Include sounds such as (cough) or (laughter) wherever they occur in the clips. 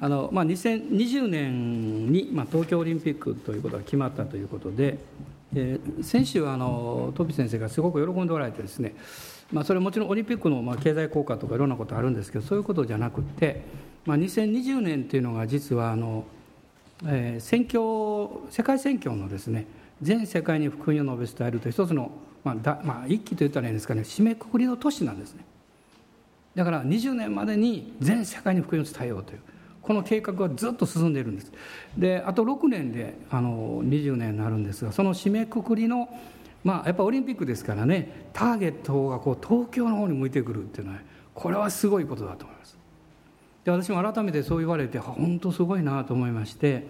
あの、まあ、2020年に、まあ、東京オリンピックということが決まったということで、えー、先週あのトビ先生がすごく喜んでおられてですね、まあ、それはもちろんオリンピックのまあ経済効果とかいろんなことあるんですけどそういうことじゃなくて、まあ、2020年っていうのが実はあの、えー、選挙世界選挙のですね全世界に福音を述べ伝えるという一つの、まあだまあ、一期と言ったらいいんですかね締めくくりの年なんですね。だから20年までに全世界に福音を伝えようという。この計画はずっと進んでいるんです。であと6年であの20年になるんですがその締めくくりのまあやっぱオリンピックですからねターゲットがこう東京の方に向いてくるっていうのはこれはすごいことだと思います。で私も改めてそう言われて本当すごいなと思いまして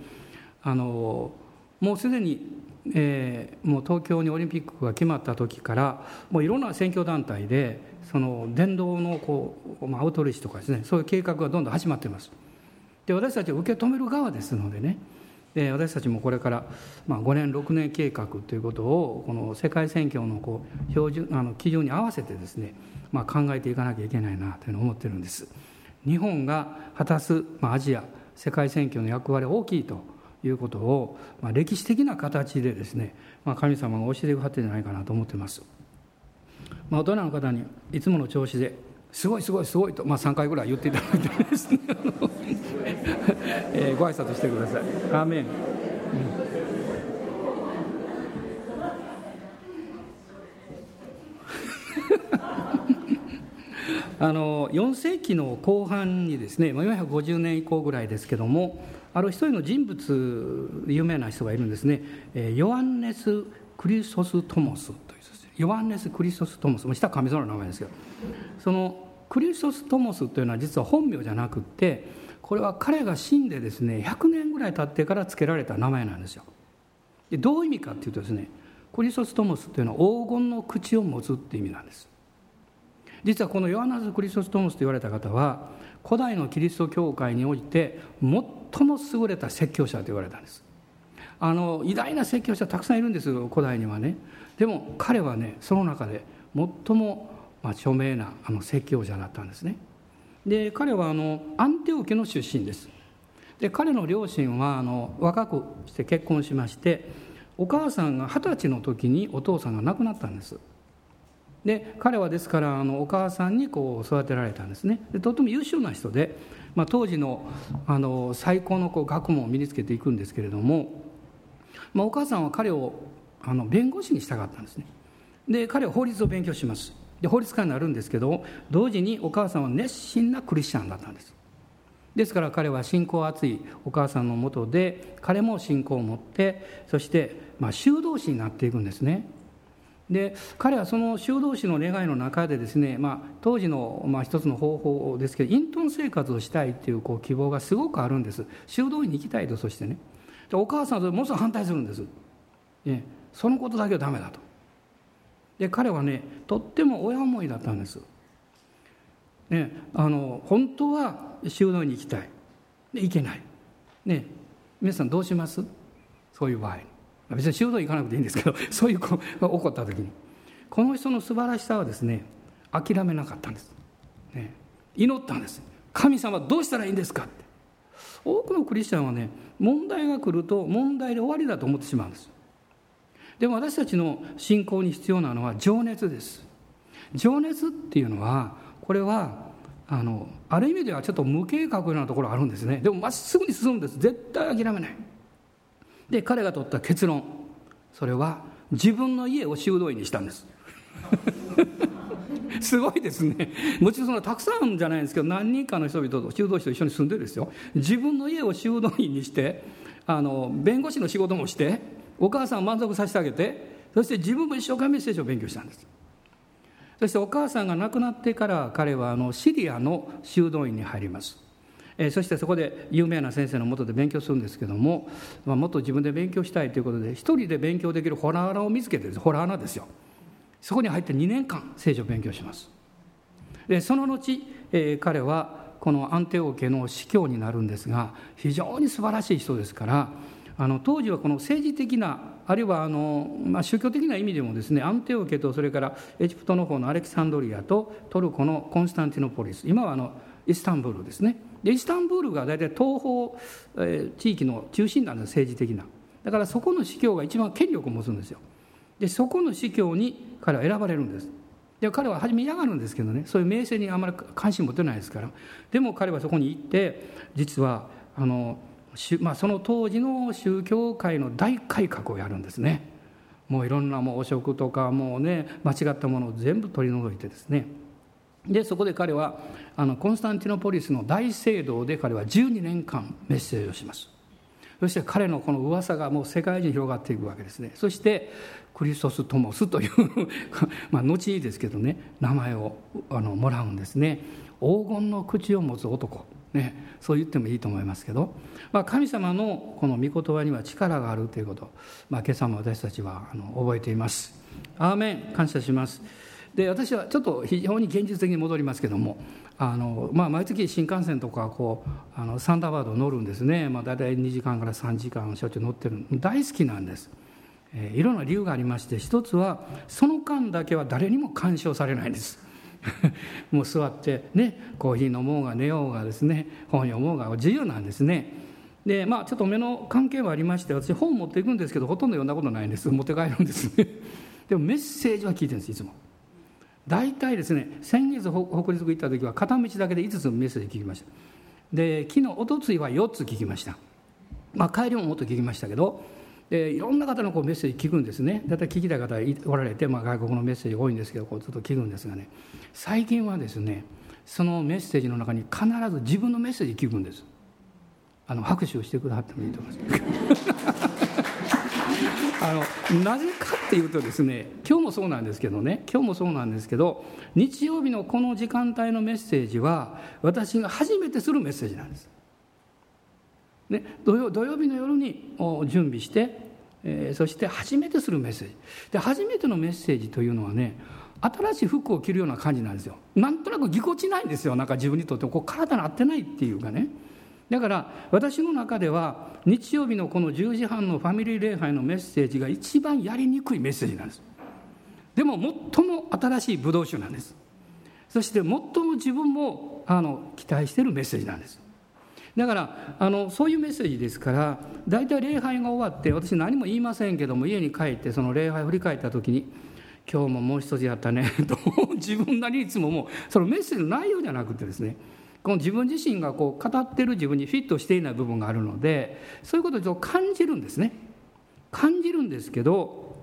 あのもうすでに、えー、もう東京にオリンピックが決まった時からもういろんな選挙団体でその伝道のこう、まあ、アウトリーチとかですねそういう計画がどんどん始まっています。で私たちは受け止める側ですのでね。で私たちもこれから、まあ、5年6年計画ということをこの世界選挙のこう標準あの基準に合わせてですね、まあ、考えていかなきゃいけないなというのを思ってるんです。日本が果たす、まあ、アジア世界選挙の役割は大きいということを、まあ、歴史的な形でですね、まあ、神様が教えてくだってるんじゃないかなと思ってます、まあ、大人の方にいつもの調子ですごいすごいすごいと、まあ、3回ぐらい言っていただいてですね。えー、ご挨拶してください。アーメン、うん。(laughs) あの4世紀の後半にですね450年以降ぐらいですけどもある一人の人物有名な人がいるんですね。ヨアンネス・クリソス・トモスというヨアンネス・クリソス・トモス。下は神様の名前ですけどそのクリソス・トモスというのは実は本名じゃなくってこれは彼が死んでですね100年ぐらい経ってから付けられた名前なんですよ。でどういう意味かっていうとですねクリソストモスというのは黄金の口を持つっていう意味なんです。実はこのヨハナズ・クリソストモスと言われた方は古代のキリスト教会において最も優れた説教者と言われたんです。あの偉大な説教者たくさんいるんですよ古代にはね。でも彼はねその中で最も著名なあの説教者だったんですね。で彼はあのアンテオ家の出身です。で彼の両親はあの若くして結婚しましてお母さんが二十歳の時にお父さんが亡くなったんです。で彼はですからあのお母さんにこう育てられたんですね。でとても優秀な人で、まあ、当時のあの最高のこう学問を身につけていくんですけれども、まあ、お母さんは彼をあの弁護士にしたかったんですね。で彼は法律を勉強します。で法律家になるんですけど同時にお母さんは熱心なクリスチャンだったんです。ですから彼は信仰厚いお母さんのもとで彼も信仰を持ってそしてま修道士になっていくんですね。で彼はその修道士の願いの中でですね、まあ、当時のまあ一つの方法ですけど隠遁生活をしたいっていうこう希望がすごくあるんです。修道院に行きたいとそしてね。でお母さんはそれものすごく反対するんです、ね、そのことだけはダメだと。で彼はねとっても親思いだったんです。ね、あの本当は修道に行きたい。で行けない、ね、皆さんどうします？そういう場合。別に修道行かなくていいんですけど (laughs) そういう子が起こった時に。この人の素晴らしさはですね諦めなかったんです、ね、祈ったんです。神様どうしたらいいんですか？って。多くのクリスチャンはね問題が来ると問題で終わりだと思ってしまうんです。でも私たちの信仰に必要なのは情熱です。情熱っていうのはこれはあのある意味ではちょっと無計画なところあるんですね。でもまっすぐに進むんです。絶対諦めない。で彼が取った結論。それは自分の家を修道院にしたんです。(laughs) すごいですね。もちろんそのたくさんじゃないんですけど何人かの人々と修道士と一緒に住んでるんですよ。自分の家を修道院にしてあの弁護士の仕事もしてお母さんを満足させてあげて。そして自分も一生懸命聖書を勉強したんです。そしてお母さんが亡くなってから彼はあのシリアの修道院に入ります。えそしてそこで有名な先生のもとで勉強するんですけども、まあ、もっと自分で勉強したいということで一人で勉強できるホラー穴を見つけてホラー穴ですよ。そこに入って2年間聖書を勉強します。でその後、えー、彼はこのアンテオ家の司教になるんですが非常に素晴らしい人ですからあの当時はこの政治的なあるいはあの、まあ、宗教的な意味でもですねアンテオ家とそれからエジプトの方のアレキサンドリアとトルコのコンスタンティノポリス今はあのイスタンブールですね。でイスタンブールが大体東方、えー、地域の中心なんです政治的な。だからそこの司教が一番権力を持つんですよ。でそこの司教に彼は選ばれるんです。で彼は初め嫌がるんですけどね。そういう名声にあまり関心持てないですから。でも彼はそこに行って実はあの、まあ、その当時の宗教界の大改革をやるんですね。もういろんなもう汚職とかもうね間違ったものを全部取り除いてですね。でそこで彼はあのコンスタンティノポリスの大聖堂で彼は12年間メッセージをします。そして彼のこの噂がもう世界中に広がっていくわけですね。そしてクリストス・トモスという (laughs) まあ後にですけどね名前をあのもらうんですね。黄金の口を持つ男。ね、そう言ってもいいと思いますけど、まあ、神様のこの御言葉には力があるということ、まあ、今朝も私たちはあの覚えています。アーメン感謝します。で私はちょっと非常に現実的に戻りますけどもあの、まあ、毎月新幹線とかこうあのサンダーバード乗るんですね、まあ、大体2時間から3時間しょっちゅう乗ってる。大好きなんです、えー、いろんな理由がありまして一つはその間だけは誰にも干渉されないんです。(laughs) もう座ってねコーヒー飲もうが寝ようがですね本読もうが自由なんですね。でまあちょっと目の関係はありまして私本持っていくんですけどほとんど読んだことないんです。持って帰るんですね。(laughs) でもメッセージは聞いてるんですいつも。大体ですね先月北陸行った時は片道だけで5つのメッセージ聞きました。で昨日おとついは4つ聞きました。まあ帰りももっと聞きましたけどでいろんな方のこうメッセージ聞くんですね。だいたい聞きたい方おられて、まあ、外国のメッセージ多いんですけどこうずっと聞くんですがね。最近はですねそのメッセージの中に必ず自分のメッセージ聞くんです。あの拍手をしてくださってもいいと思います。(laughs) あのなぜかっていうとですね今日もそうなんですけどね今日もそうなんですけど日曜日のこの時間帯のメッセージは私が初めてするメッセージなんです。ね、土曜土曜日の夜に準備して、えー、そして初めてするメッセージ。で初めてのメッセージというのはね新しい服を着るような感じなんですよ。なんとなくぎこちないんですよ。なんか自分にとってこう体に合ってないっていうかね。だから私の中では日曜日のこの10時半のファミリー礼拝のメッセージが一番やりにくいメッセージなんです。でも最も新しいブドウ酒なんです。そして最も自分もあの期待しているメッセージなんです。だからあのそういうメッセージですから大体礼拝が終わって私何も言いませんけども家に帰ってその礼拝を振り返った時に「今日ももう一つやったね」(laughs) と自分なりいつももう。そのメッセージの内容じゃなくてですねこの自分自身がこう語ってる自分にフィットしていない部分があるのでそういうことを感じるんですね。感じるんですけど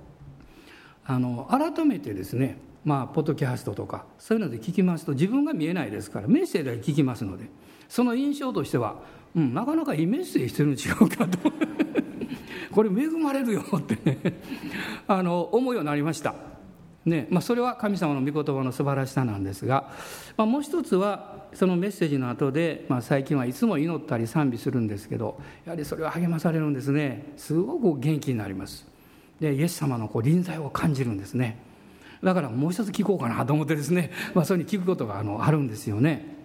あの改めてですねまあポッドキャストとかそういうので聞きますと自分が見えないですからメッセージだけ聞きますのでその印象としては、うん、なかなかいいメージしてるの違うかと。(laughs) これ恵まれるよってね。(laughs) あの思うようになりました。ねまあ、それは神様の御言葉の素晴らしさなんですが、まあ、もう一つはそのメッセージの後で、まあ、最近はいつも祈ったり賛美するんですけどやはりそれは励まされるんですね。すごく元気になります。でイエス様のこう臨在を感じるんですね。だからもう一つ聞こうかなと思ってですね、まあ、そういうふうに聞くことがあのあるんですよね。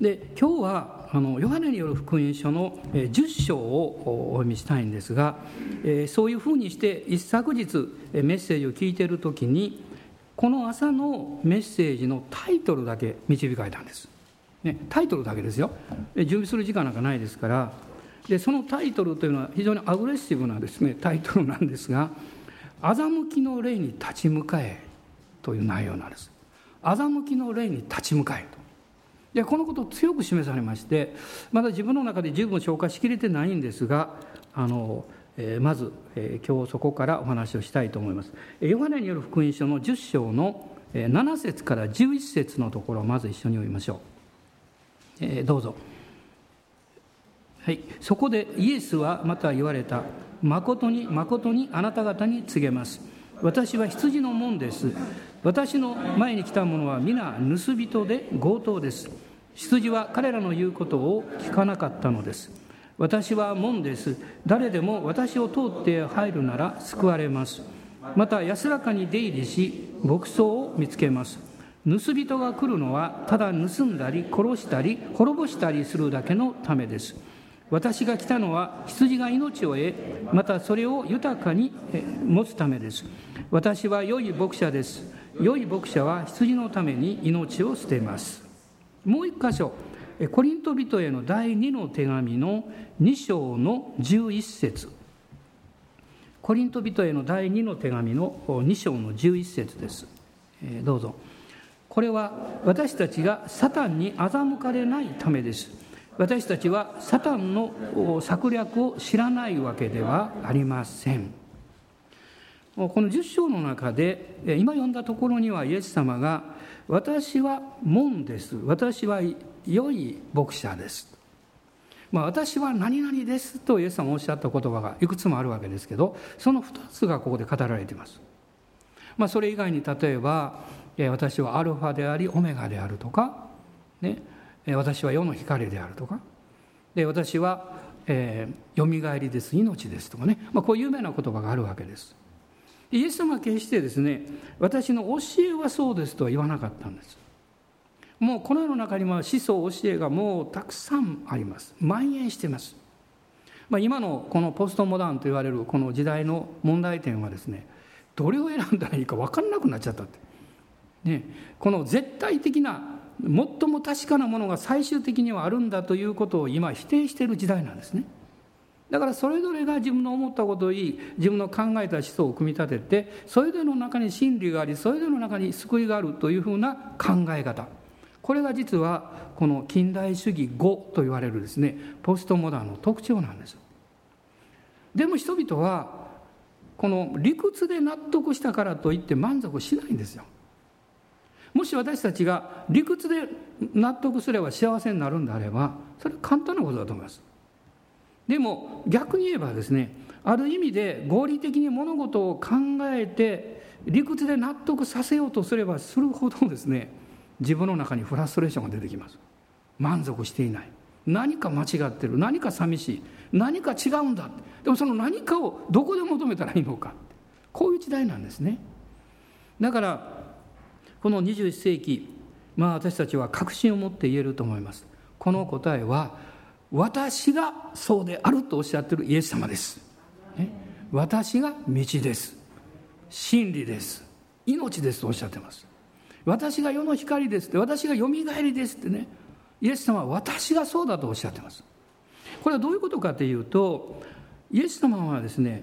で今日はあのヨハネによる福音書の10章をお読みしたいんですが、えー、そういうふうにして一昨日メッセージを聞いている時にこの朝のメッセージのタイトルだけ導かれたんです、ね、タイトルだけですよ。準備する時間なんかないですからでそのタイトルというのは非常にアグレッシブなですねタイトルなんですが「欺きの霊に立ち向かえ」という内容なんです。欺きの霊に立ち向かえと。でこのことを強く示されましてまだ自分の中で十分消化しきれてないんですがあの、えー、まず、えー、今日そこからお話をしたいと思います。ヨハネによる福音書の10章の7節から11節のところをまず一緒に読みましょう。えー、どうぞ。はい、そこでイエスはまた言われた。誠に誠にあなた方に告げます。私は羊の門です。私の前に来た者は皆盗人で強盗です。羊は彼らの言うことを聞かなかったのです。私は門です。誰でも私を通って入るなら救われます。また安らかに出入りし牧草を見つけます。盗人が来るのはただ盗んだり殺したり滅ぼしたりするだけのためです。私が来たのは羊が命を得またそれを豊かに持つためです私は良い牧者です良い牧者は羊のために命を捨てますもう一箇所コリント人への第2の手紙の2章の11節コリント人への第2の手紙の2章の11節です。どうぞ。これは私たちがサタンに欺かれないためです。私たちはサタンの策略を知らないわけではありません。この10章の中で今読んだところにはイエス様が「私は門です私は良い牧者です」まあ、私は何々ですとイエス様おっしゃった言葉がいくつもあるわけですけどその2つがここで語られています。まあ、それ以外に例えば私はアルファでありオメガであるとか、ね、私は世の光であるとか。で私は、えー、よみがえりです。命ですとかね、まあ、こういう有名な言葉があるわけです。イエス様は決してですね私の教えはそうですとは言わなかったんです。もうこの世の中には思想教えがもうたくさんあります。蔓延してます、まあ、今のこのポストモダンと言われるこの時代の問題点はですねどれを選んだらいいか分からなくなっちゃったって、ね、この絶対的な最も確かなものが最終的にはあるんだということを今否定している時代なんですね。だからそれぞれが自分の思ったことを言い自分の考えた思想を組み立ててそれぞれの中に真理がありそれぞれの中に救いがあるというふうな考え方。これが実はこの近代主義語と言われるですねポストモダンの特徴なんですでも人々はこの理屈で納得したからといって満足しないんですよ。もし私たちが理屈で納得すれば幸せになるんであればそれは簡単なことだと思います。でも逆に言えばですねある意味で合理的に物事を考えて理屈で納得させようとすればするほどですね自分の中にフラストレーションが出てきます。満足していない。何か間違ってる。何か寂しい。何か違うんだ。でもその何かをどこで求めたらいいのか。こういう時代なんですね。だからこの21世紀まあ私たちは確信を持って言えると思います。この答えは私がそうであるとおっしゃってるイエス様です、私が道です。真理です。命ですとおっしゃってます。私が世の光ですって私がよみがえりですってね。イエス様は私がそうだとおっしゃってます。これはどういうことかというとイエス様はですね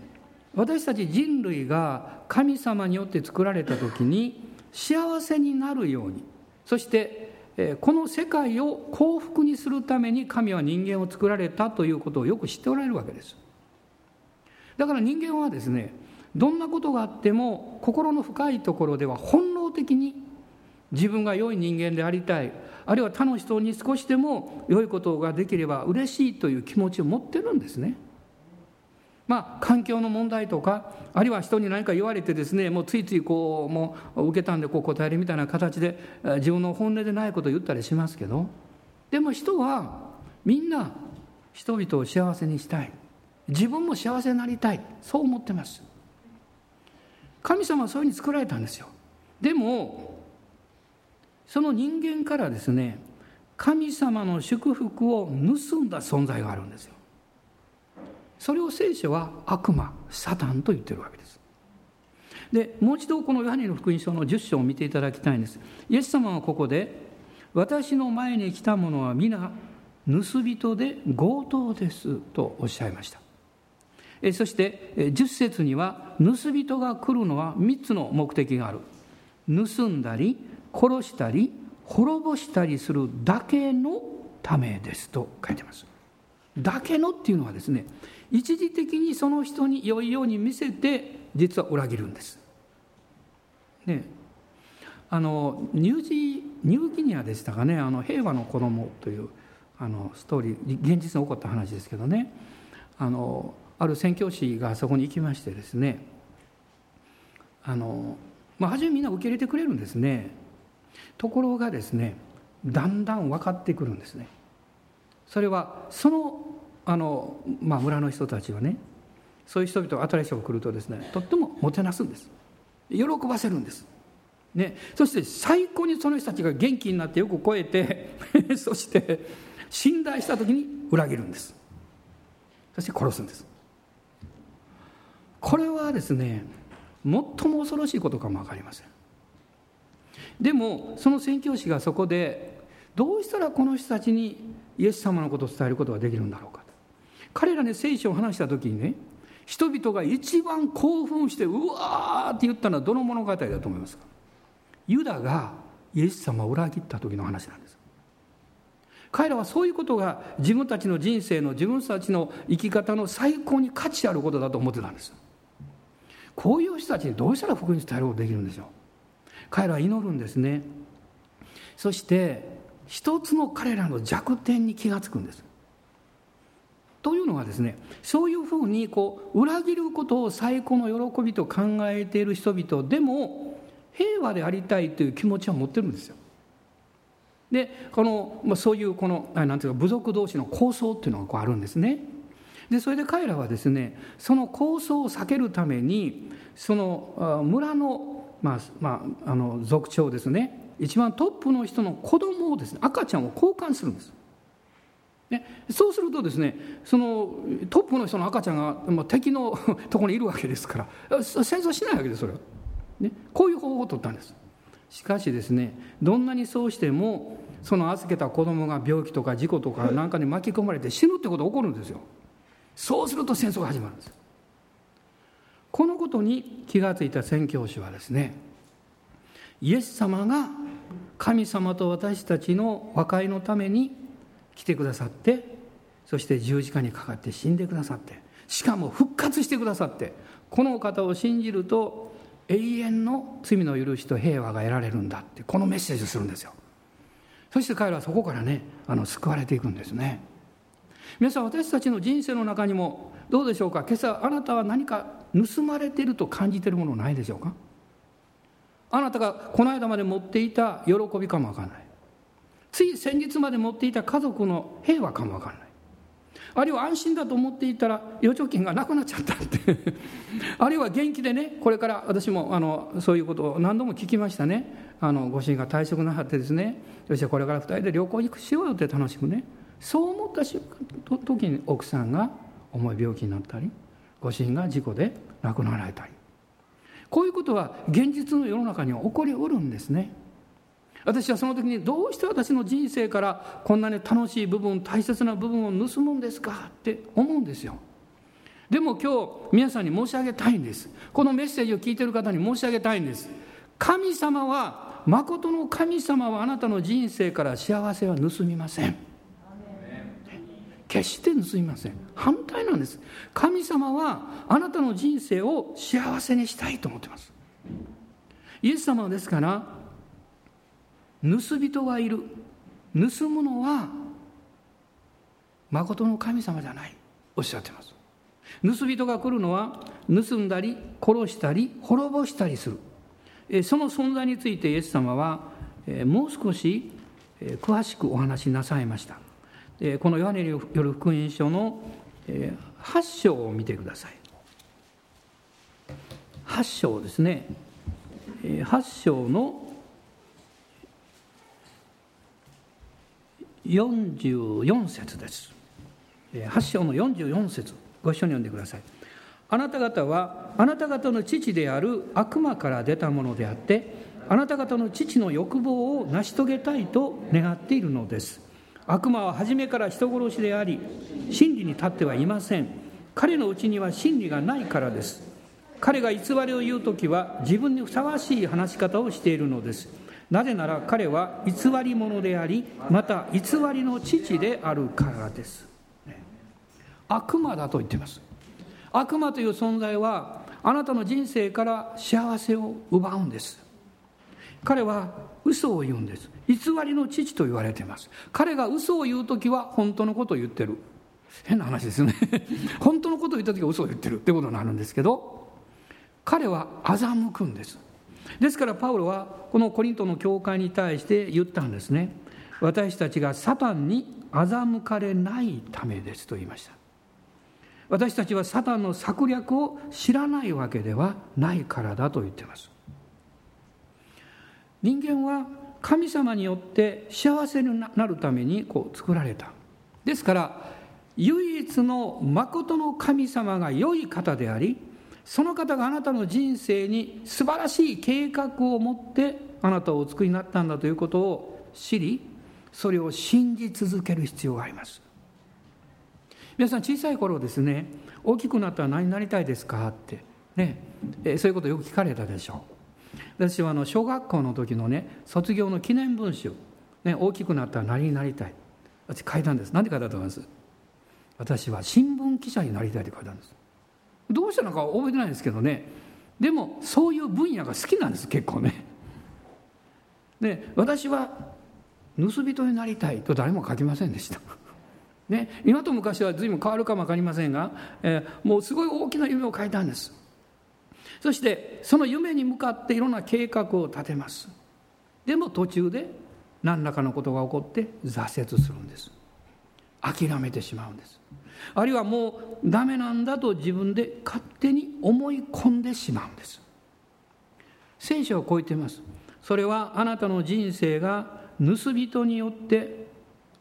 私たち人類が神様によって作られた時に幸せになるように。そしてこの世界を幸福にするために神は人間を作られたということをよく知っておられるわけです。だから人間はですねどんなことがあっても心の深いところでは本能的に自分が良い人間でありたいあるいは他の人に少しでも良いことができれば嬉しいという気持ちを持ってるんですね。まあ、環境の問題とかあるいは人に何か言われてですねもうついついこうもう受けたんでこう答えるみたいな形で自分の本音でないことを言ったりしますけどでも人はみんな人々を幸せにしたい。自分も幸せになりたい。そう思ってます。神様はそういうふうに作られたんですよ。でもその人間からですね神様の祝福を盗んだ存在があるんですよ。それを聖書は悪魔サタンと言ってるわけです。でもう一度このヨハネの福音書の10章を見ていただきたいんです。イエス様はここで私の前に来た者は皆盗人で強盗ですとおっしゃいました。そして10節には盗人が来るのは3つの目的がある。盗んだり殺したり滅ぼしたりするだけのためですと書いてます。だけのっていうのはですね一時的にその人に良いように見せて実は裏切るんです。ね、あのニュージニューギニアでしたかね「あの平和の子供というあのストーリー現実に起こった話ですけどねあのある宣教師がそこに行きましてですねあの、まあ、初めみんな受け入れてくれるんですねところがですねだんだん分かってくるんですねそれはそのあの、まあ、村の人たちはねそういう人々が新しい人が来るとですねとってももてなすんです。喜ばせるんです、ね、そして最高にその人たちが元気になってよく超えて (laughs) そして信頼した時に裏切るんです。そして殺すんです。これはですね最も恐ろしいことかも分かりません。でもその宣教師がそこでどうしたらこの人たちにイエス様のことを伝えることができるんだろうか。彼らに聖書を話した時にね人々が一番興奮してうわーって言ったのはどの物語だと思いますか？ユダがイエス様を裏切った時の話なんです。彼らはそういうことが自分たちの人生の自分たちの生き方の最高に価値あることだと思ってたんです。こういう人たちにどうしたら福音伝えることができるんでしょう？彼らは祈るんですね。そして一つの彼らの弱点に気がつくんです。というのはですねそういうふうにこう裏切ることを最高の喜びと考えている人々でも平和でありたいという気持ちは持ってるんですよ。でこの、まあ、そういうこのなんていうか部族同士の構想っていうのがこうあるんですね。でそれで彼らはですねその構想を避けるためにその村の,、まあまあ、あの族長ですね一番トップの人の子供をですね赤ちゃんを交換するんです。ね、そうするとですねそのトップの人の赤ちゃんが、まあ、敵の (laughs) ところにいるわけですから戦争しないわけですそれは、ね、こういう方法を取ったんです。しかしですねどんなにそうしてもその預けた子供が病気とか事故とかなんかに巻き込まれて死ぬってことが起こるんですよ。そうすると戦争が始まるんです。このことに気が付いた宣教師はですねイエス様が神様と私たちの和解のために来てくださってそして十字架にかかって死んでくださってしかも復活してくださってこの方を信じると永遠の罪の許しと平和が得られるんだってこのメッセージをするんですよ。そして彼らはそこからねあの救われていくんですね。皆さん私たちの人生の中にもどうでしょうか？今朝あなたは何か盗まれていると感じているものないでしょうか？あなたがこの間まで持っていた喜びかもわからない。つい先日まで持っていた家族の平和かもわからない。あるいは安心だと思っていたら預貯金がなくなっちゃったって。(laughs) あるいは元気でねこれから私もあのそういうことを何度も聞きましたね。あのご主人が退職なさってですね。そしてこれから2人で旅行行くしようよって楽しくね。そう思った時に奥さんが重い病気になったりご主人が事故で亡くなられたり。こういうことは現実の世の中には起こりうるんですね。私はその時にどうして私の人生からこんなに楽しい部分大切な部分を盗むんですかって思うんですよ。でも今日皆さんに申し上げたいんです。このメッセージを聞いている方に申し上げたいんです。神様は誠の神様はあなたの人生から幸せは盗みません。決して盗みません。反対なんです。神様はあなたの人生を幸せにしたいと思ってます。イエス様ですから盗人はいる。盗むのは誠の神様じゃない。おっしゃってます。盗人が来るのは盗んだり殺したり滅ぼしたりする。その存在についてイエス様はもう少し詳しくお話しなさいました。このヨハネによる福音書の8章を見てください。8章ですね。8章の44節です。8章の44節ご一緒に読んでください。あなた方はあなた方の父である悪魔から出たものであってあなた方の父の欲望を成し遂げたいと願っているのです。悪魔は初めから人殺しであり真理に立ってはいません。彼のうちには真理がないからです。彼が偽りを言う時は自分にふさわしい話し方をしているのです。なぜなら彼は偽り者でありまた偽りの父であるからです、悪魔だと言っています。悪魔という存在はあなたの人生から幸せを奪うんです。彼は嘘を言うんです。偽りの父と言われています。彼が嘘を言う時は本当のことを言ってる。変な話ですよね。(laughs) 本当のことを言った時は嘘を言ってるってことになるんですけど彼は欺くんです。ですからパウロはこのコリントの教会に対して言ったんですね。私たちがサタンに欺かれないためですと言いました。私たちはサタンの策略を知らないわけではないからだと言っています。人間は神様によって幸せになるためにこう作られた。ですから唯一の誠の神様が良い方でありその方があなたの人生に素晴らしい計画を持ってあなたをお作りになったんだということを知りそれを信じ続ける必要があります。皆さん小さい頃ですね大きくなったら何になりたいですかってね、えそういうことよく聞かれたでしょう。私はあの小学校の時のね卒業の記念文集、ね、大きくなったら何になりたい。私書いたんです。何て書いたと思います？私は新聞記者になりたいって書いたんです。どうしたのか覚えてないんですけどね。でもそういう分野が好きなんです結構ね。で私は盗人になりたいと誰も書きませんでした。ね、今と昔は随分変わるかも分かりませんが、えー、もうすごい大きな夢を書いたんです。そしてその夢に向かっていろんな計画を立てます。でも途中で何らかのことが起こって挫折するんです。諦めてしまうんです。あるいはもうダメなんだと自分で勝手に思い込んでしまうんです。聖書はこう言っています。それはあなたの人生が盗人によって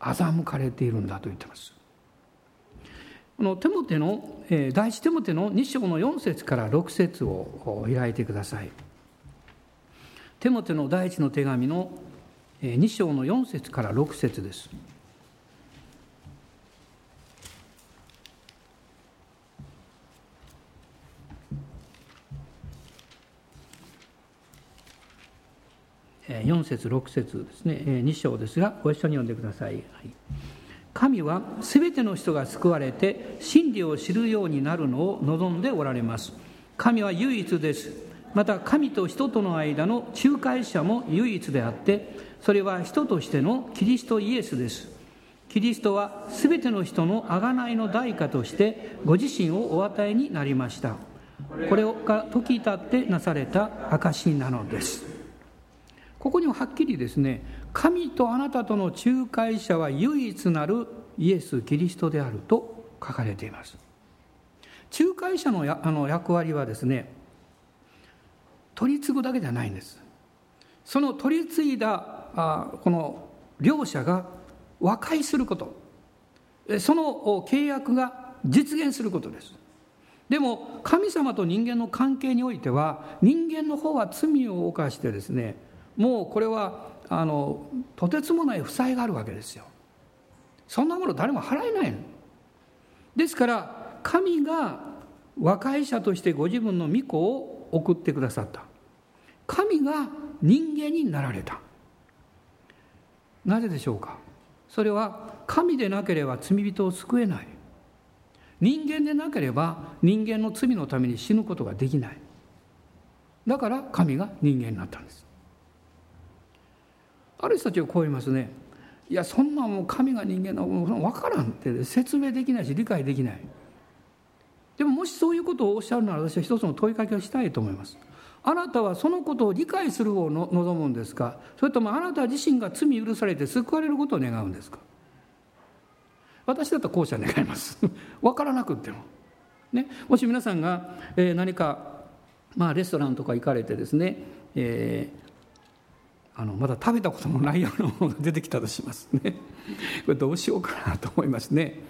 欺かれているんだと言ってます。このテモテの、第一テモテの2章の4節から6節を開いてください。テモテの第一の手紙の2章の4節から6節です。4節6節ですね。2章ですがご一緒に読んでください、はい、神は全ての人が救われて真理を知るようになるのを望んでおられます。神は唯一です。また神と人との間の仲介者も唯一であってそれは人としてのキリストイエスです。キリストは全ての人の贖いの代価としてご自身をお与えになりました。これが時たってなされた証なのです。ここにもはっきりですね神とあなたとの仲介者は唯一なるイエス・キリストであると書かれています。仲介者のあの役割はですね取り継ぐだけじゃないんです。その取り継いだあこの両者が和解すること。その契約が実現することです。でも神様と人間の関係においては人間の方は罪を犯してですねもうこれはあのとてつもない負債があるわけですよ。そんなもの誰も払えないの。ですから神が和解者としてご自分の御子を送ってくださった。神が人間になられた。なぜでしょうか？それは神でなければ罪人を救えない。人間でなければ人間の罪のために死ぬことができない。だから神が人間になったんです。ある人たちはこう言いますね。いやそんなもう神が人間の分からんって説明できないし理解できない。でももしそういうことをおっしゃるなら私は一つの問いかけをしたいと思います。あなたはそのことを理解する方を望むんですか？それともあなた自身が罪許されて救われることを願うんですか？私だったら後者願います。(laughs) 分からなくっても、ね、もし皆さんが、えー、何か、まあ、レストランとか行かれてですね、えーあのまだ食べたこともないようなものが出てきたとしますね。(laughs) これどうしようかなと思いますね。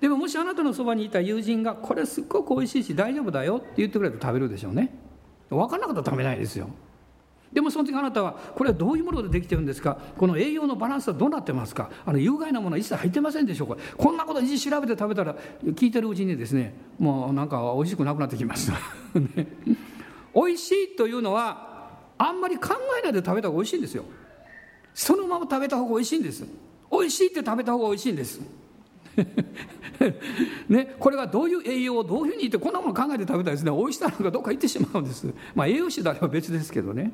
でももしあなたのそばにいた友人がこれすっごくおいしいし大丈夫だよって言ってくれると食べるでしょうね。分からなかったら食べないですよ。でもその時あなたはこれはどういうものでできてるんですか？この栄養のバランスはどうなってますか？あの有害なものは一切入ってませんでしょうか？こんなこと一時調べて食べたら聞いてるうちにですねもうなんか美味しくなくなってきました、(laughs) ね、美味しいというのはあんまり考えないで食べた方が美味しいんですよ。そのまま食べた方が美味しいんです。美味しいって食べた方が美味しいんです。(laughs) ね、これがどういう栄養をどういうふうにってこんなもの考えて食べたらですね美味しさなのかどっか行ってしまうんです。まあ栄養士であれば別ですけどね。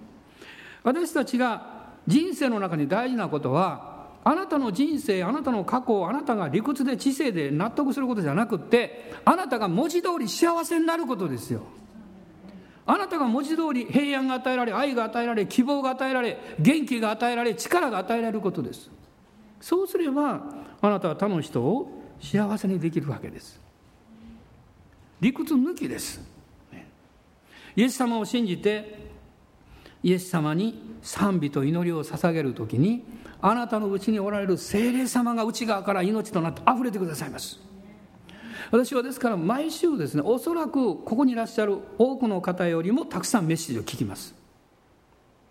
私たちが人生の中に大事なことはあなたの人生あなたの過去をあなたが理屈で知性で納得することじゃなくってあなたが文字通り幸せになることですよ。あなたが文字通り平安が与えられ愛が与えられ希望が与えられ元気が与えられ力が与えられることです。そうすればあなたは他の人を幸せにできるわけです。理屈抜きです。イエス様を信じてイエス様に賛美と祈りを捧げる時にあなたのうちにおられる精霊様が内側から命となって溢れてくださいます。私はですから毎週ですねおそらくここにいらっしゃる多くの方よりもたくさんメッセージを聞きます、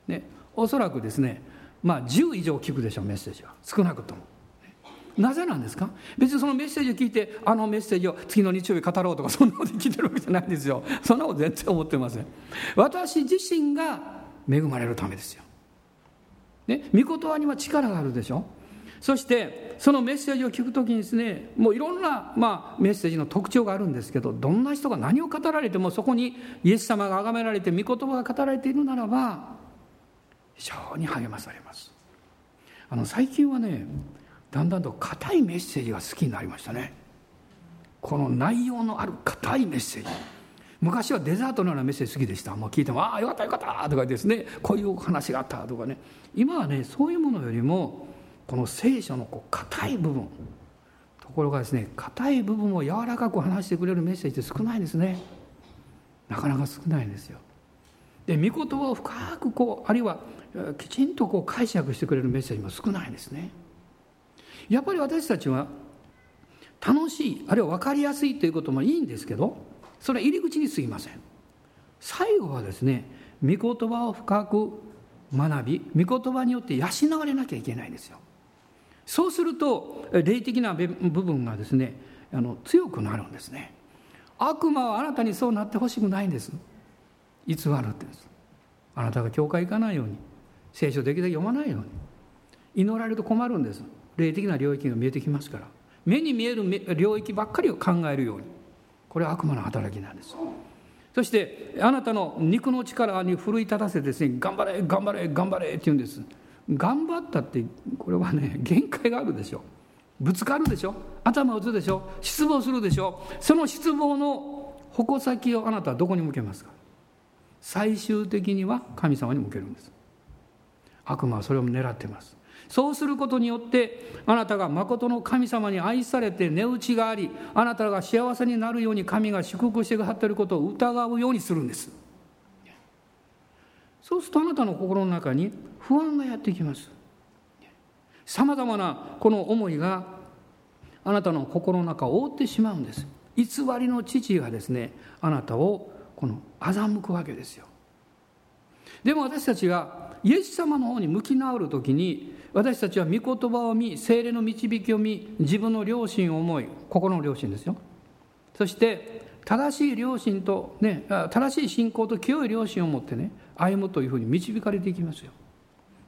ね、おそらくですねまあ10以上聞くでしょうメッセージは。少なくとも。なぜなんですか？別にそのメッセージを聞いてあのメッセージを次の日曜日語ろうとかそんなこと聞いてるわけじゃないんですよ。そんなこと全然思ってません。私自身が恵まれるためですよ、ね、御言葉には力があるでしょ？そしてそのメッセージを聞くときにですねもういろんな、まあ、メッセージの特徴があるんですけどどんな人が何を語られてもそこにイエス様が崇められて御言葉が語られているならば非常に励まされます。あの最近はねだんだんと硬いメッセージが好きになりましたね。この内容のある硬いメッセージ。昔はデザートのようなメッセージ好きでした。もう聞いても「ああよかったよかった」とかですねこういうお話があったとかね。今はねそういうものよりもこの聖書のこう硬い部分。ところがですね硬い部分を柔らかく話してくれるメッセージって少ないですね。なかなか少ないんですよ。で御言葉を深くこうあるいはきちんとこう解釈してくれるメッセージも少ないですね。やっぱり私たちは楽しいあるいは分かりやすいということもいいんですけどそれは入り口に過ぎません。最後はですね御言葉を深く学び御言葉によって養われなきゃいけないんですよ。そうすると霊的な部分がですねあの強くなるんですね。悪魔はあなたにそうなってほしくないんです。偽るってんですあなたが教会行かないように。聖書できるだけ読まないように。祈られると困るんです。霊的な領域が見えてきますから。目に見える領域ばっかりを考えるように。これは悪魔の働きなんです。そしてあなたの肉の力に奮い立たせてですね頑張れ頑張れ頑張れって言うんです。頑張ったってこれはね限界があるでしょ。ぶつかるでしょ。頭打つでしょ。失望するでしょ。その失望の矛先をあなたはどこに向けますか。最終的には神様に向けるんです。悪魔はそれを狙ってます。そうすることによってあなたが誠の神様に愛されて値打ちがありあなたが幸せになるように神が祝福してくださっていることを疑うようにするんです。そうするとあなたの心の中に不安がやってきます。さまざまなこの思いがあなたの心の中を覆ってしまうんです。偽りの父がですねあなたをこの欺くわけですよ。でも私たちがイエス様の方に向き直る時に私たちは御言葉を見精霊の導きを見自分の良心を思い心の良心ですよ。そして正しい良心とね正しい信仰と清い良心を持ってね歩むというふうに導かれていきますよ。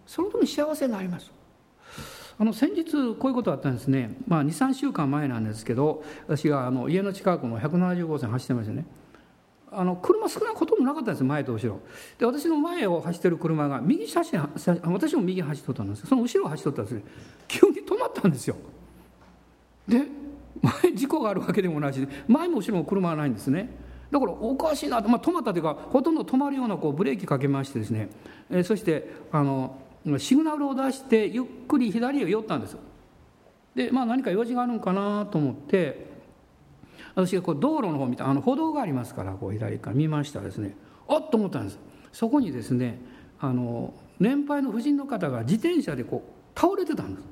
その時に幸せになります。あの先日こういうことあったんですね、まあ、23週間前なんですけど私があの家の近くの170号線走ってましたね。あの車少なこともなかったんです前と後ろ。で私の前を走ってる車が右車線私も右走っとったんですその後ろを走っとったんですね。急に止まったんですよ。で前事故があるわけでもないし前も後ろも車はないんですねだからおかしいなと、まあ、止まったというかほとんど止まるようなこうブレーキかけましてですね、えー、そしてあのシグナルを出してゆっくり左へ寄ったんですでまあ何か用事があるのかなと思って私がこう道路の方見た。あの歩道がありますからこう左から見ましたらですね。あっと思ったんです。そこにですねあの年配の婦人の方が自転車でこう倒れてたんです。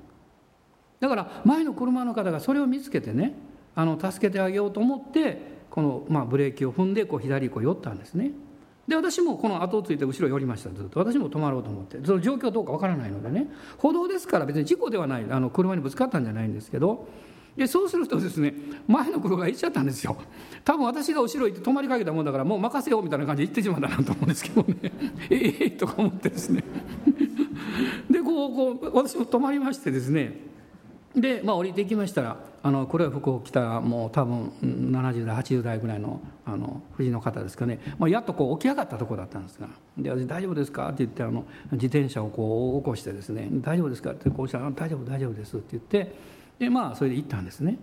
だから前の車の方がそれを見つけてねあの助けてあげようと思ってこの、まあ、ブレーキを踏んでこう左こう寄ったんですね。で私もこの後をついて後ろ寄りましたずっと。私も止まろうと思って。その状況どうかわからないのでね。歩道ですから別に事故ではない。あの車にぶつかったんじゃないんですけど。でそうするとですね前の車が行っちゃったんですよ。多分私が後ろ行って止まりかけたもんだからもう任せようみたいな感じで行ってしまったなと思うんですけどね。(laughs) ええとか思ってですね。でこうこう私も止まりましてですね。で、まあ、降りてきましたらあの黒い服を着たもう多分70代80代ぐらいのあの夫人の方ですかね、まあ、やっとこう起き上がったとこだったんですが「で大丈夫ですか?」って言ってあの自転車をこう起こしてですね「大丈夫ですか?」ってこうしたら「大丈夫大丈夫です」って言ってでまあそれで行ったんですね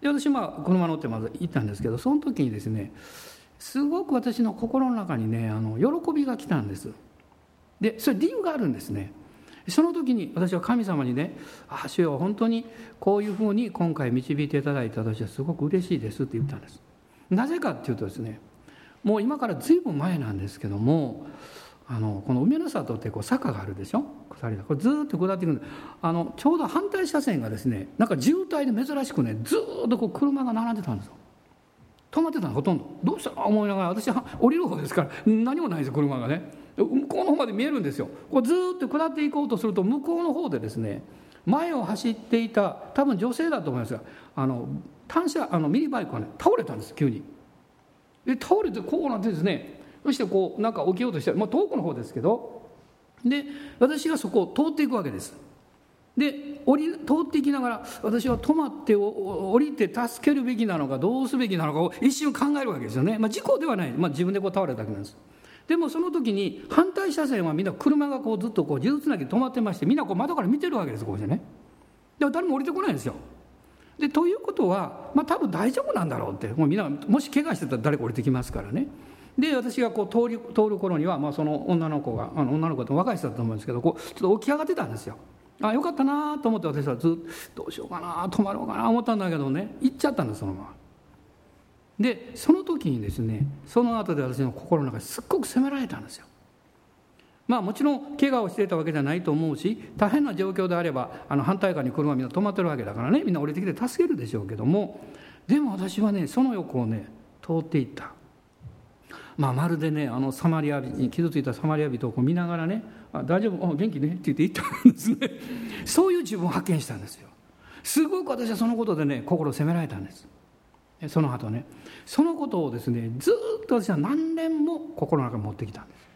で私まあ車乗ってまず行ったんですけどその時にですねすごく私の心の中にねあの喜びが来たんですでそれ理由があるんですねその時に私は神様にね「ああ主よ本当にこういうふうに今回導いていただいた私はすごく嬉しいです」って言ったんです。なぜかっていうとですねもう今から随分前なんですけどもあのこの梅の里ってこう坂があるでしょ？下りこれずっと下っていくんであのちょうど反対車線がですねなんか渋滞で珍しくねずっとこう車が並んでたんですよ。止まってたのほとんど。どうした？の思いながら私は降りる方ですから何もないですよ車がね。向こうの方まで見えるんですよ。こうずっと下っていこうとすると向こうの方でですね前を走っていた多分女性だと思いますがあの単車あのミニバイクがね倒れたんです急に。で倒れてこうなってですねそしてこうなんか起きようとしてまあ、遠くの方ですけどで私がそこを通っていくわけです。で降り通っていきながら私は止まって降りて助けるべきなのかどうすべきなのかを一瞬考えるわけですよね、まあ、事故ではない、まあ、自分でこう倒れただけなんです。でもその時に反対車線はみんな車がこうずっとこう数つなぎ止まってましてみんなこう窓から見てるわけですこうしてね。で誰も降りてこないんですよ。でということは、まあ、多分大丈夫なんだろうって。もうみんなもし怪我してたら誰か降りてきますからね。で私がこう通り通る頃には、まあ、その女の子があの女の子って若い人だと思うんですけどこうちょっと起き上がってたんですよ。あよかったなと思って私はずっとどうしようかな泊まろうかな思ったんだけどね行っちゃったんですそのまま。でその時にですねその後で私の心の中ですっごく責められたんですよ。まあもちろん怪我をしていたわけじゃないと思うし大変な状況であればあの反対側に車みんな止まってるわけだからねみんな降りてきて助けるでしょうけどもでも私はねその横をね通っていった。まあ、まるでねあのサマリアに傷ついたサマリア人をこう見ながらね「あ大丈夫元気ね」って言って言ったんですね。そういう自分を発見したんですよ。すごく私はそのことでね心を責められたんです。その後ね。そのことをですねずっと私は何年も心の中に持ってきたんです。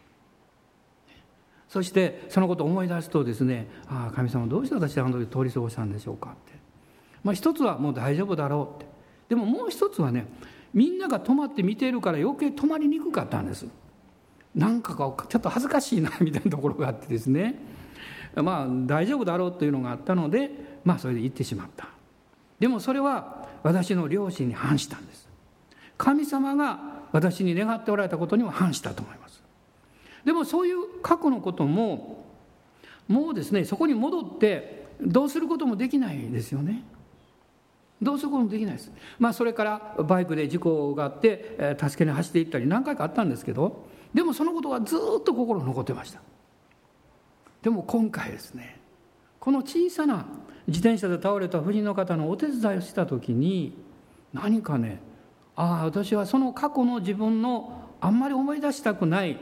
そしてそのことを思い出すとですね「ああ神様どうして私はあの時通り過ごしたんでしょうか」って、まあ、一つはもう大丈夫だろうって。でももう一つはねみんなが泊まって見ているから余計泊まりにくかったんです。なんかこうちょっと恥ずかしいなみたいなところがあってですね。まあ大丈夫だろうというのがあったのでまあそれで行ってしまった。でもそれは私の良心に反したんです。神様が私に願っておられたことにも反したと思います。でもそういう過去のことももうですねそこに戻ってどうすることもできないですよね。どうすることもできないです。まあ、それからバイクで事故があって、助けに走っていったり何回かあったんですけどでもそのことがずっと心に残ってました。でも今回ですねこの小さな自転車で倒れた婦人の方のお手伝いをした時に何かねああ私はその過去の自分のあんまり思い出したくない、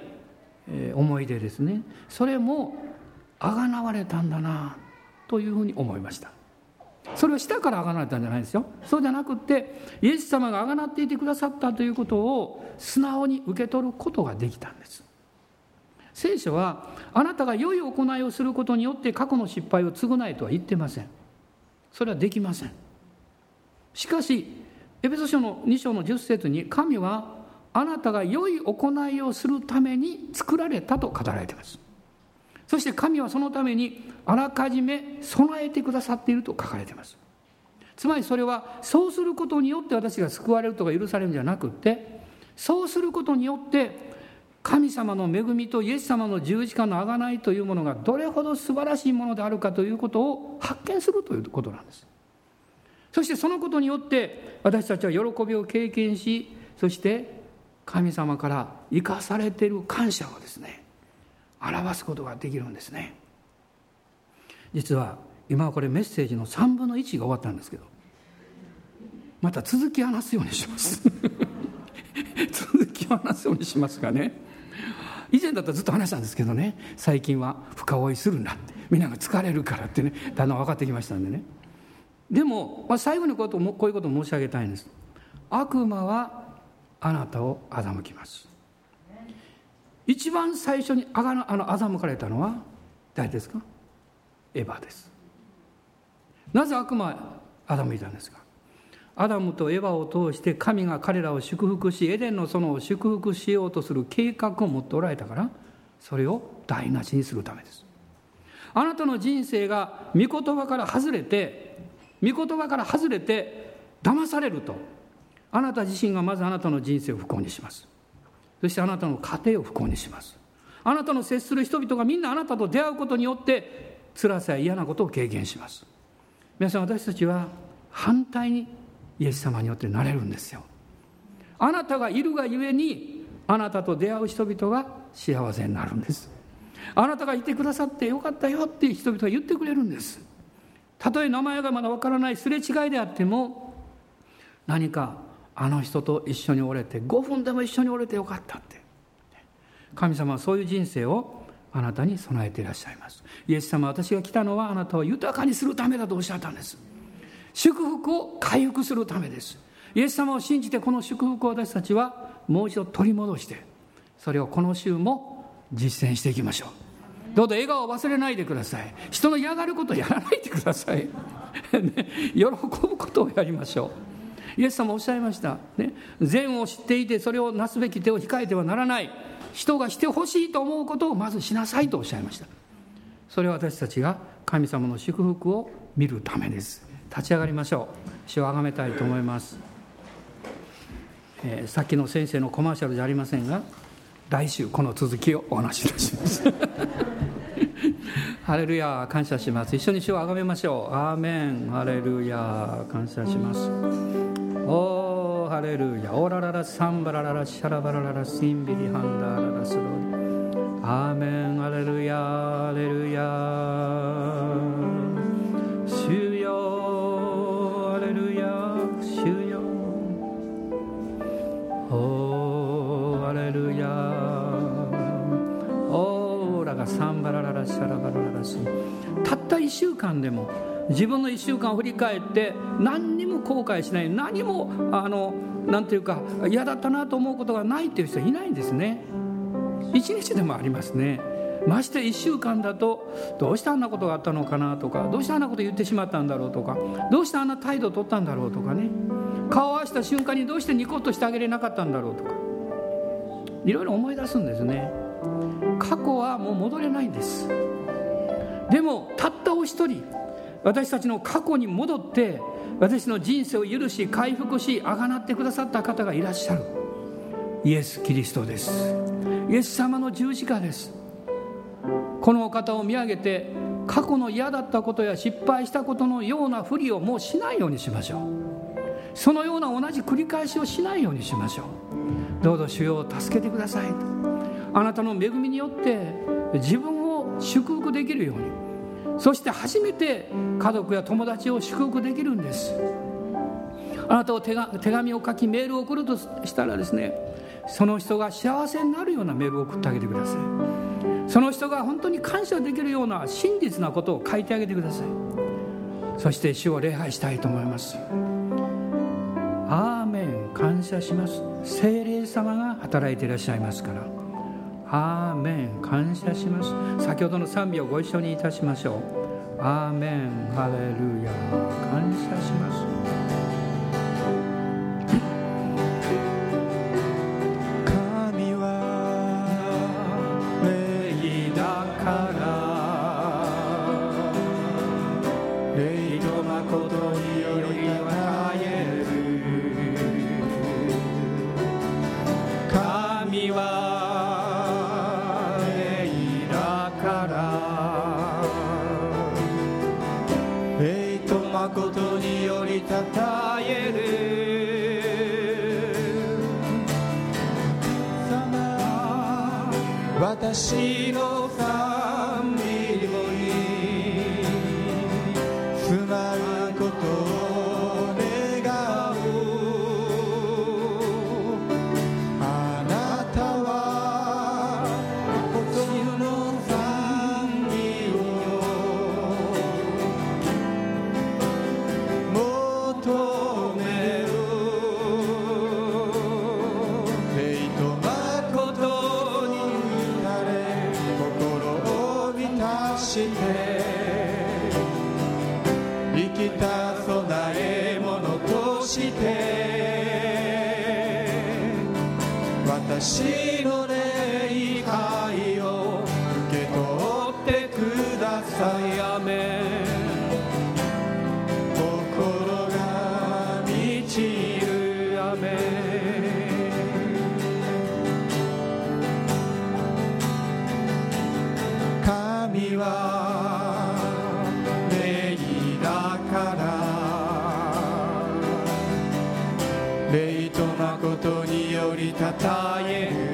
思い出ですね。それもあがなわれたんだなというふうに思いました。それは下からあがなわれたんじゃないですよ。そうじゃなくってイエス様があがなっていてくださったということを素直に受け取ることができたんです。聖書はあなたが良い行いをすることによって過去の失敗を償えとは言ってません。それはできません。しかしエペソ書の2章の10節に神はあなたが良い行いをするために作られたと語られています。そして神はそのためにあらかじめ備えてくださっていると書かれています。つまりそれはそうすることによって私が救われるとか許されるんじゃなくってそうすることによって神様の恵みとイエス様の十字架の贖いというものがどれほど素晴らしいものであるかということを発見するということなんです。そしてそのことによって私たちは喜びを経験しそして神様から生かされている感謝をですね表すことができるんですね。実は今はこれメッセージの3分の1が終わったんですけどまた続き話すようにします。(laughs) 続き話すようにしますかね。以前だったらずっと話したんですけどね最近は深追いするなってみんなが疲れるからってねだんだん分かってきましたんでね。でも、まあ、最後にこうこういうことを申し上げたいんです。悪魔はあなたを欺きます。一番最初にあがあの欺かれたのは誰ですか？エヴァです。なぜ悪魔アダムいたんですか？アダムとエヴァを通して神が彼らを祝福しエデンの園を祝福しようとする計画を持っておられたからそれを台無しにするためです。あなたの人生が御言葉から外れて御言葉から外れて騙されるとあなた自身がまずあなたの人生を不幸にします。そしてあなたの家庭を不幸にします。あなたの接する人々がみんなあなたと出会うことによって辛さや嫌なことを経験します。皆さん私たちは反対にイエス様によってなれるんですよ。あなたがいるがゆえにあなたと出会う人々が幸せになるんです。あなたがいてくださってよかったよっていう人々が言ってくれるんです。たとえ名前がまだわからないすれ違いであっても何かあの人と一緒におれて5分でも一緒におれてよかったって。神様はそういう人生をあなたに備えていらっしゃいます。イエス様私が来たのはあなたを豊かにするためだとおっしゃったんです。祝福を回復するためです。イエス様を信じてこの祝福を私たちはもう一度取り戻してそれをこの週も実践していきましょう。どうぞ笑顔を忘れないでください。人の嫌がることをやらないでください、(laughs) 喜ぶことをやりましょう。イエス様おっしゃいました、ね、善を知っていてそれをなすべき手を控えてはならない。人がしてほしいと思うことをまずしなさいとおっしゃいました。それは私たちが神様の祝福を見るためです。立ち上がりましょう。主をあがめたいと思います、えー、さっきの先生のコマーシャルじゃありませんが来週この続きをお話しいたします。(laughs) ハレルヤ感謝します。一緒に主をあがめましょう。アーメン。ハレルヤ感謝します。おーハレルヤオラララサンバラララシャラバラララシンビリハンダララスロー。アーメン。ハレルヤハレルヤおーハレルヤオーラがサンバラララシャラバラララシたった1週間でも自分の1週間を振り返って何にも後悔しない何もあのなんていうか嫌だったなと思うことがないっていう人はいないんですね。一日でもありますね。まして1週間だとどうしてあんなことがあったのかなとかどうしてあんなこと言ってしまったんだろうとかどうしてあんな態度を取ったんだろうとかね。顔を合わせた瞬間にどうしてニコッとしてあげれなかったんだろうとか。いろいろ思い出すんですね。過去はもう戻れないんです。でもたったお一人私たちの過去に戻って私の人生を許し回復しあがなってくださった方がいらっしゃる。イエス・キリストです。イエス様の十字架です。このお方を見上げて過去の嫌だったことや失敗したことのようなふりをもうしないようにしましょう。そのような同じ繰り返しをしないようにしましょう。どうぞ主よを助けてください。あなたの恵みによって自分を祝福できるように。そして初めて家族や友達を祝福できるんです。あなたを手が手紙を書きメールを送るとしたらですねその人が幸せになるようなメールを送ってあげてください。その人が本当に感謝できるような真実なことを書いてあげてください。そして主を礼拝したいと思います。アーメン感謝します。精霊様が働いていらっしゃいますから。アーメン感謝します。先ほどの賛美をご一緒にいたしましょう。アーメンハレルヤ。感謝します。私に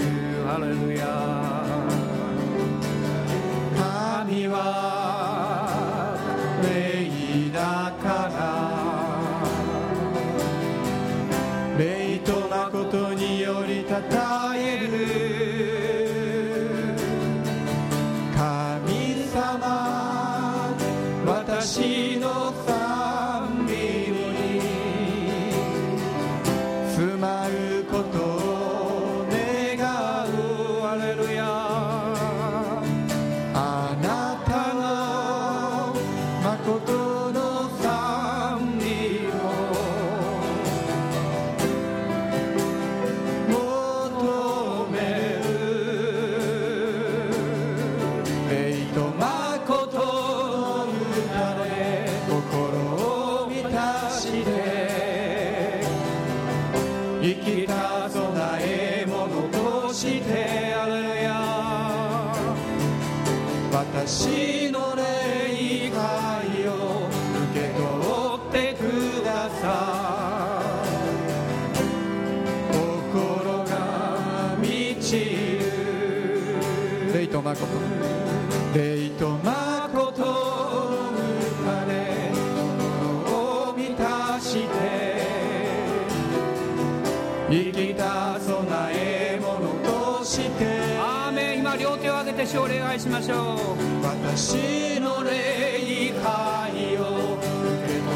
しょう私の礼拝を受け取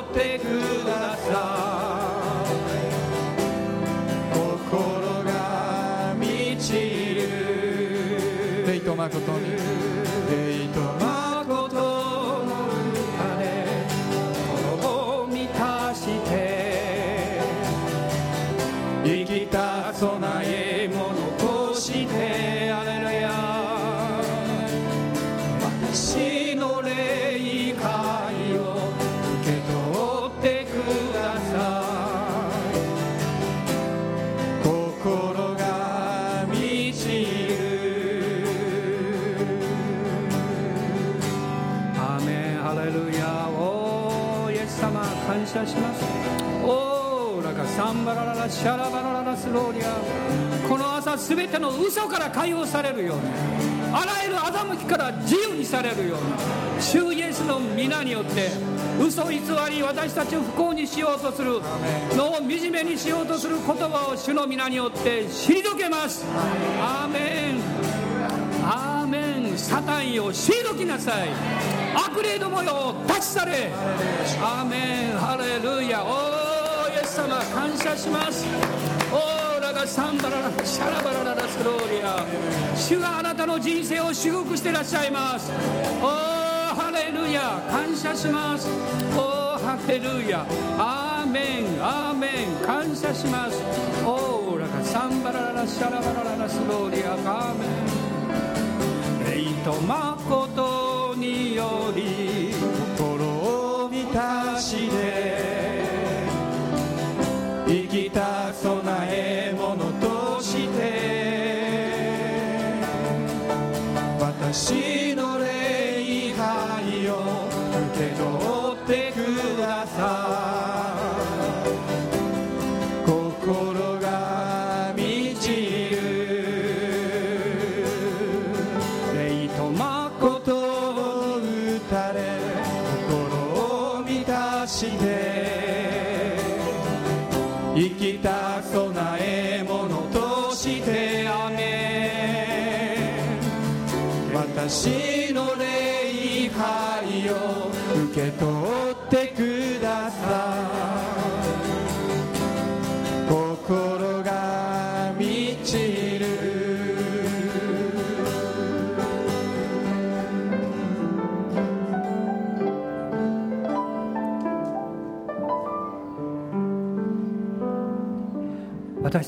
ってください。心が満ちる。ラララシャラバラララスローリア。この朝すべての嘘から解放されるようにあらゆる欺きから自由にされるように主イエスの皆によって嘘偽り私たちを不幸にしようとするのを惨めにしようとする言葉を主の皆によって退けます。アーメン。アーメン。サタンよ退きなさい。悪霊どもよ立ち去れ。アーメン。ハレルヤ。おー様感謝します。オーラがサンバララシャラバラララスローリア。主があなたの人生を祝福してらっしゃいます。おーハレルヤ感謝します。おーハレルヤ。アーメンアーメン。感謝します。オーラがサンバラララシャラバラララスローリアアーメン。霊と誠により心を満たして生きた